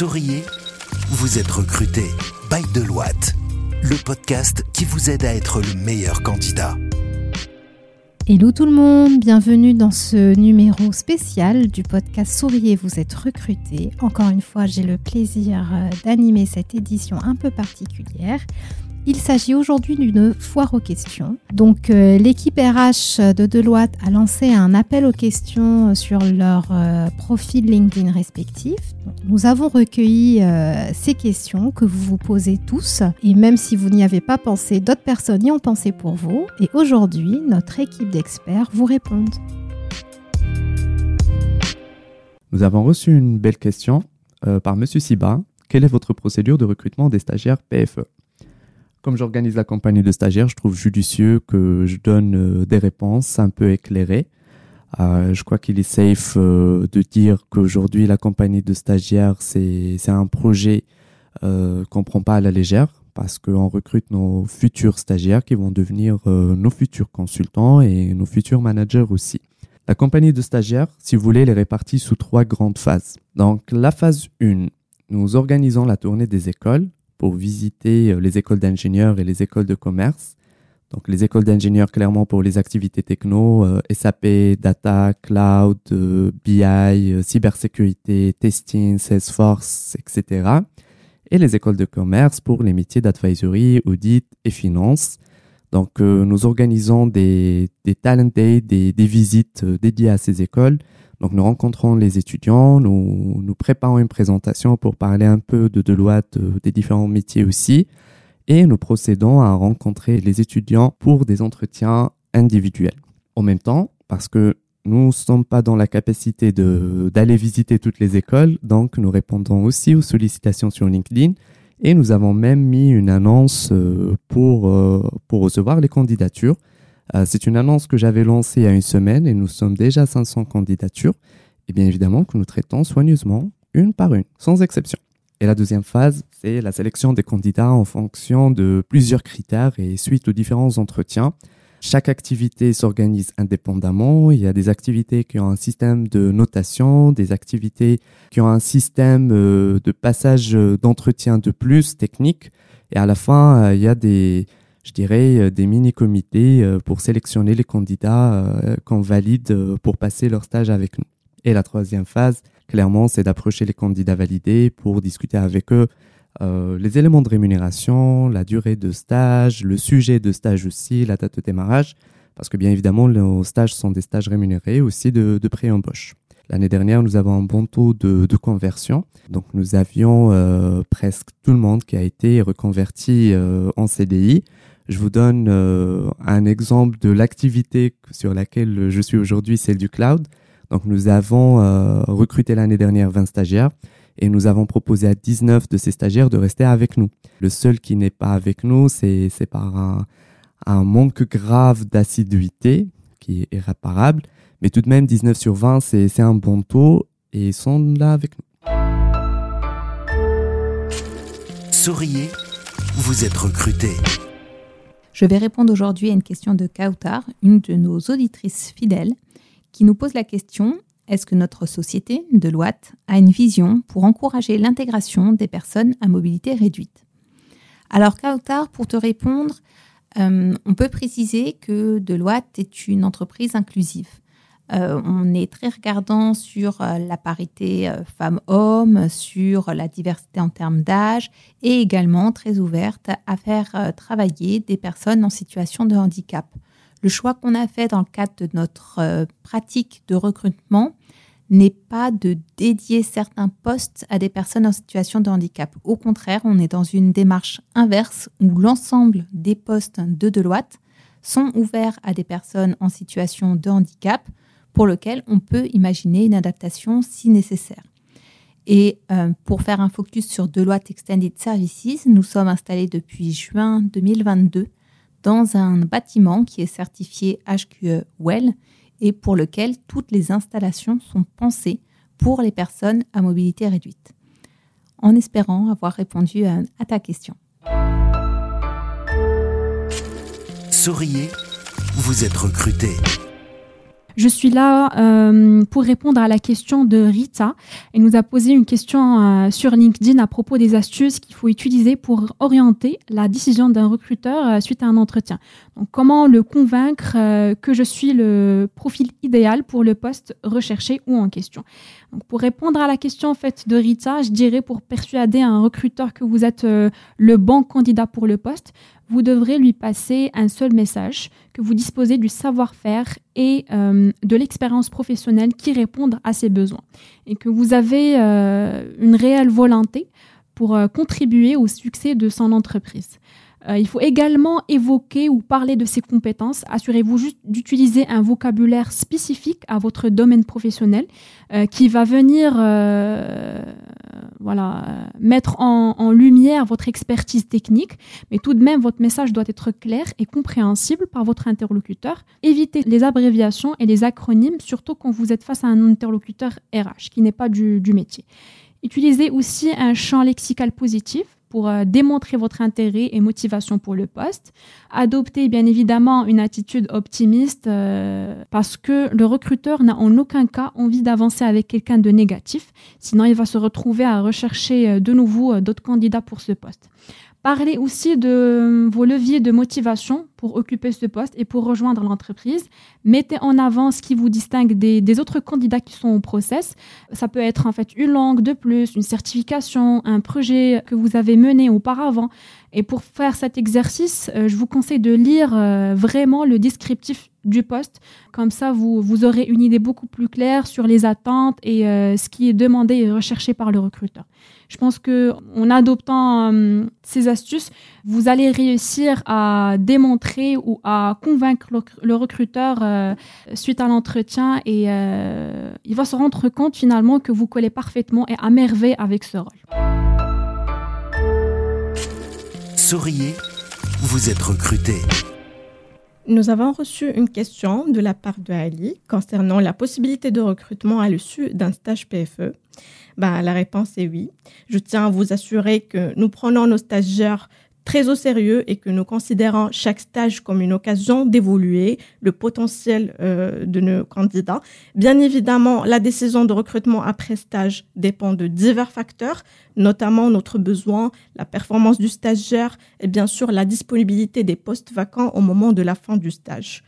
Souriez, vous êtes recruté by Deloitte, le podcast qui vous aide à être le meilleur candidat. Hello tout le monde, bienvenue dans ce numéro spécial du podcast Souriez, vous êtes recruté. Encore une fois, j'ai le plaisir euh, d'animer cette édition un peu particulière. Il s'agit aujourd'hui d'une foire aux questions. Donc euh, l'équipe RH de Deloitte a lancé un appel aux questions sur leur euh, profil LinkedIn respectif. nous avons recueilli euh, ces questions que vous vous posez tous et même si vous n'y avez pas pensé, d'autres personnes y ont pensé pour vous. Et aujourd'hui, notre équipe d'experts vous répond. Nous avons reçu une belle question par Monsieur Siba. Quelle est votre procédure de recrutement des stagiaires PFE comme j'organise la compagnie de stagiaires, je trouve judicieux que je donne euh, des réponses un peu éclairées. Euh, je crois qu'il est safe euh, de dire qu'aujourd'hui, la compagnie de stagiaires, c'est un projet qu'on prend pas à la légère parce qu'on recrute nos futurs stagiaires qui vont devenir nos futurs consultants et nos futurs managers aussi. La compagnie de stagiaires, si vous voulez, elle est répartie sous trois grandes phases. Donc, la phase 1, nous organisons la tournée des écoles pour visiter euh, les écoles d'ingénieurs et les écoles de commerce. Donc les écoles d'ingénieurs clairement pour les activités techno, euh, SAP, data, cloud, euh, BI, cybersécurité, testing, Salesforce, etc. Et les écoles de commerce pour les métiers d'advisory, audit et finance. Donc nous organisons des, des talent days, des, des visites dédiées à ces écoles donc nous rencontrons les étudiants, nous, préparons une présentation pour parler un peu de Deloitte, euh, des différents métiers aussi, et nous procédons à rencontrer les étudiants pour des entretiens individuels. En même temps, parce que nous ne sommes pas dans la capacité d'aller visiter toutes les écoles, donc nous répondons aussi aux sollicitations sur LinkedIn et nous avons même mis une annonce euh, euh, pour recevoir les candidatures. Euh, c'est une annonce que j'avais lancée il y a une semaine et nous sommes déjà 500 candidatures. Et bien évidemment que nous traitons soigneusement une par une, sans exception. Et la deuxième phase, c'est la sélection des candidats en fonction de plusieurs critères et suite aux différents entretiens. Chaque activité s'organise indépendamment. Il y a des activités qui ont un système de notation, des activités qui ont un système euh, de passage d'entretien de plus technique. Et à la fin, euh, il y a des, je dirais, euh, des mini-comités euh, pour sélectionner les candidats euh, qu'on valide pour passer leur stage avec nous. Et la troisième phase, clairement, c'est d'approcher les candidats validés pour discuter avec eux les éléments de rémunération, la durée de stage, le sujet de stage aussi, la date de démarrage, parce que bien évidemment, nos stages sont des stages rémunérés aussi de, de pré-embauche. L'année dernière, nous avons un bon taux de, de conversion. Donc, nous avions presque tout le monde qui a été reconverti en CDI. Je vous donne euh, un exemple de l'activité sur laquelle je suis aujourd'hui, celle du cloud. Donc nous avons euh, recruté l'année dernière 20 stagiaires et nous avons proposé à 19 de ces stagiaires de rester avec nous. Le seul qui n'est pas avec nous, c'est par un, manque grave d'assiduité qui est irréparable. Mais tout de même, 19 sur 20, c'est un bon taux et ils sont là avec nous. Souriez, vous êtes recruté. Je vais répondre aujourd'hui à une question de Kautar, une de nos auditrices fidèles, qui nous pose la question est-ce que notre société, Deloitte, a une vision pour encourager l'intégration des personnes à mobilité réduite? Alors, Kautar, pour te répondre, euh, on peut préciser que Deloitte est une entreprise inclusive. Euh, on est très regardant sur euh, la parité euh, femmes-hommes, sur la diversité en termes d'âge et également très ouverte à faire travailler des personnes en situation de handicap. Le choix qu'on a fait dans le cadre de notre pratique de recrutement n'est pas de dédier certains postes à des personnes en situation de handicap. Au contraire, on est dans une démarche inverse où l'ensemble des postes de Deloitte sont ouverts à des personnes en situation de handicap pour lequel on peut imaginer une adaptation si nécessaire. Et euh, pour faire un focus sur Deloitte Extended Services, nous sommes installés depuis juin 2022 dans un bâtiment qui est certifié HQE Well et pour lequel toutes les installations sont pensées pour les personnes à mobilité réduite. En espérant avoir répondu à, à ta question. Souriez, vous êtes recruté. Je suis là euh, pour répondre à la question de Rita. Elle nous a posé une question euh, sur LinkedIn à propos des astuces qu'il faut utiliser pour orienter la décision d'un recruteur euh, suite à un entretien. Donc, comment le convaincre que je suis le profil idéal pour le poste recherché ou en question? Donc, pour répondre à la question en fait de Rita, je dirais pour persuader un recruteur que vous êtes le bon candidat pour le poste, vous devrez lui passer un seul message, que vous disposez du savoir-faire et euh, de l'expérience professionnelle qui répondent à ses besoins, et que vous avez euh, une réelle volonté pour euh, contribuer au succès de son entreprise. Euh, il faut également évoquer ou parler de ses compétences. Assurez-vous juste d'utiliser un vocabulaire spécifique à votre domaine professionnel euh, qui va venir euh, voilà, mettre en, en, lumière votre expertise technique. Mais tout de même, votre message doit être clair et compréhensible par votre interlocuteur. Évitez les abréviations et les acronymes, surtout quand vous êtes face à un interlocuteur RH qui n'est pas du, du métier. Utilisez aussi un champ lexical positif pour euh, démontrer votre intérêt et motivation pour le poste. Adoptez bien évidemment une attitude optimiste euh, parce que le recruteur n'a en aucun cas envie d'avancer avec quelqu'un de négatif, sinon il va se retrouver à rechercher euh, de nouveau d'autres candidats pour ce poste. Parlez aussi de vos leviers de motivation pour occuper ce poste et pour rejoindre l'entreprise. Mettez en avant ce qui vous distingue des, autres candidats qui sont au process. Ça peut être en fait une langue de plus, une certification, un projet que vous avez mené auparavant. Et pour faire cet exercice, euh, je vous conseille de lire euh, vraiment le descriptif du poste. Comme ça, vous, vous aurez une idée beaucoup plus claire sur les attentes et euh, ce qui est demandé et recherché par le recruteur. Je pense que en adoptant ces astuces, vous allez réussir à démontrer ou à convaincre le, recruteur suite à l'entretien et il va se rendre compte finalement que vous collez parfaitement et à merveille avec ce rôle. Souriez, vous êtes recruté. Nous avons reçu une question de la part de Ali concernant la possibilité de recrutement à l'issue d'un stage PFE. Ben, la réponse est oui. Je tiens à vous assurer que nous prenons nos stagiaires très au sérieux et que nous considérons chaque stage comme une occasion d'évoluer le potentiel euh, de nos candidats. Bien évidemment, la décision de recrutement après stage dépend de divers facteurs, notamment notre besoin, la performance du stagiaire et bien sûr la disponibilité des postes vacants au moment de la fin du stage.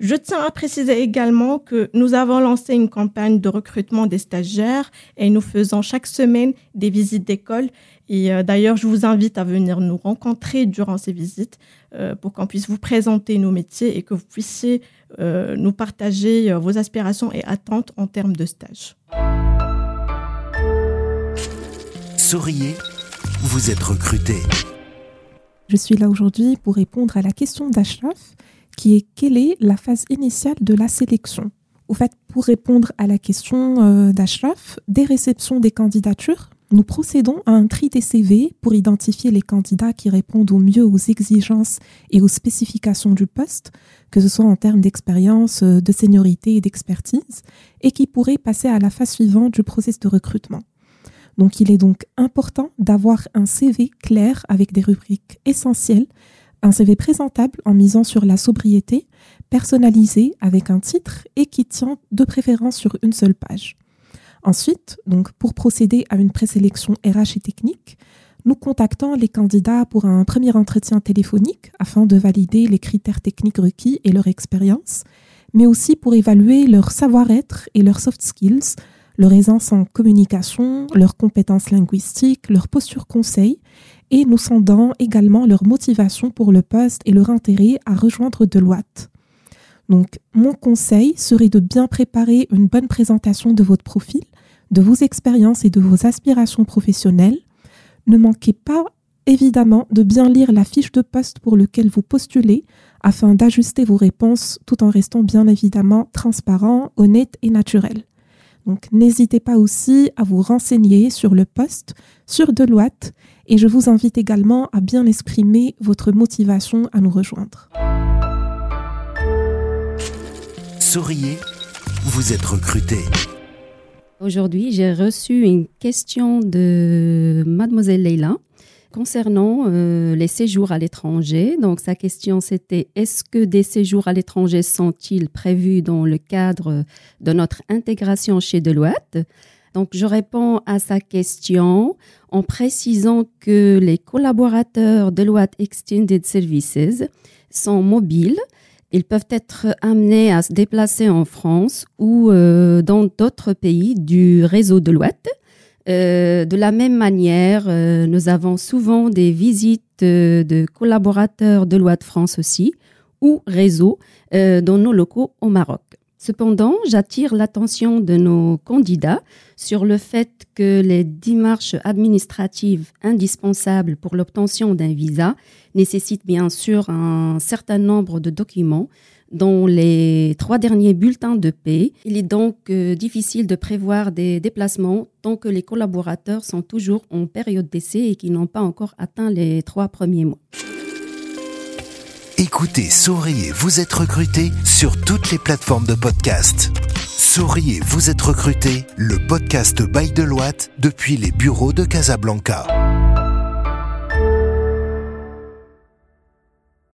Je tiens à préciser également que nous avons lancé une campagne de recrutement des stagiaires et nous faisons chaque semaine des visites d'école. Et euh, d'ailleurs, je vous invite à venir nous rencontrer durant ces visites euh, pour qu'on puisse vous présenter nos métiers et que vous puissiez euh, nous partager vos aspirations et attentes en termes de stage. Souriez, vous êtes recruté. Je suis là aujourd'hui pour répondre à la question d'Ashraf qui est quelle est la phase initiale de la sélection? Au fait, pour répondre à la question euh, d'Ashraf, des réceptions des candidatures, nous procédons à un tri des CV pour identifier les candidats qui répondent au mieux aux exigences et aux spécifications du poste, que ce soit en termes d'expérience, euh, de seniorité et d'expertise, et qui pourraient passer à la phase suivante du processus de recrutement. Donc il est donc important d'avoir un CV clair avec des rubriques essentielles un CV présentable en misant sur la sobriété, personnalisé avec un titre et qui tient de préférence sur une seule page. Ensuite, donc pour procéder à une présélection RH et technique, nous contactons les candidats pour un premier entretien téléphonique afin de valider les critères techniques requis et leur expérience, mais aussi pour évaluer leur savoir-être et leurs soft skills, leur aisance en communication, leurs compétences linguistiques, leur posture conseil et nous sondons également leur motivation pour le poste et leur intérêt à rejoindre Deloitte. Donc, mon conseil serait de bien préparer une bonne présentation de votre profil, de vos expériences et de vos aspirations professionnelles. Ne manquez pas, évidemment, de bien lire la fiche de poste pour lequel vous postulez afin d'ajuster vos réponses tout en restant bien évidemment transparent, honnête et naturel. Donc, n'hésitez pas aussi à vous renseigner sur le poste, sur Deloitte et je vous invite également à bien exprimer votre motivation à nous rejoindre. Souriez, vous êtes recruté. Aujourd'hui, j'ai reçu une question de mademoiselle Leila. concernant euh, les séjours à l'étranger, donc sa question c'était est-ce que des séjours à l'étranger sont-ils prévus dans le cadre de notre intégration chez Deloitte? Donc je réponds à sa question en précisant que les collaborateurs Deloitte Extended Services sont mobiles. Ils peuvent être amenés à se déplacer en France ou euh, dans d'autres pays du réseau Deloitte. Euh, de la même manière, euh, nous avons souvent des visites de collaborateurs de de France aussi, ou réseau, dans nos locaux au Maroc. Cependant, j'attire l'attention de nos candidats sur le fait que les démarches administratives indispensables pour l'obtention d'un visa nécessitent bien sûr un certain nombre de documents dans les trois derniers bulletins de paie. Il est donc euh, difficile de prévoir des déplacements tant que les collaborateurs sont toujours en période d'essai et qui n'ont pas encore atteint les trois premiers mois. Écoutez, souriez, vous êtes recruté sur toutes les plateformes de podcast. Souriez, vous êtes recruté, le podcast Bail de Loite depuis les bureaux de Casablanca.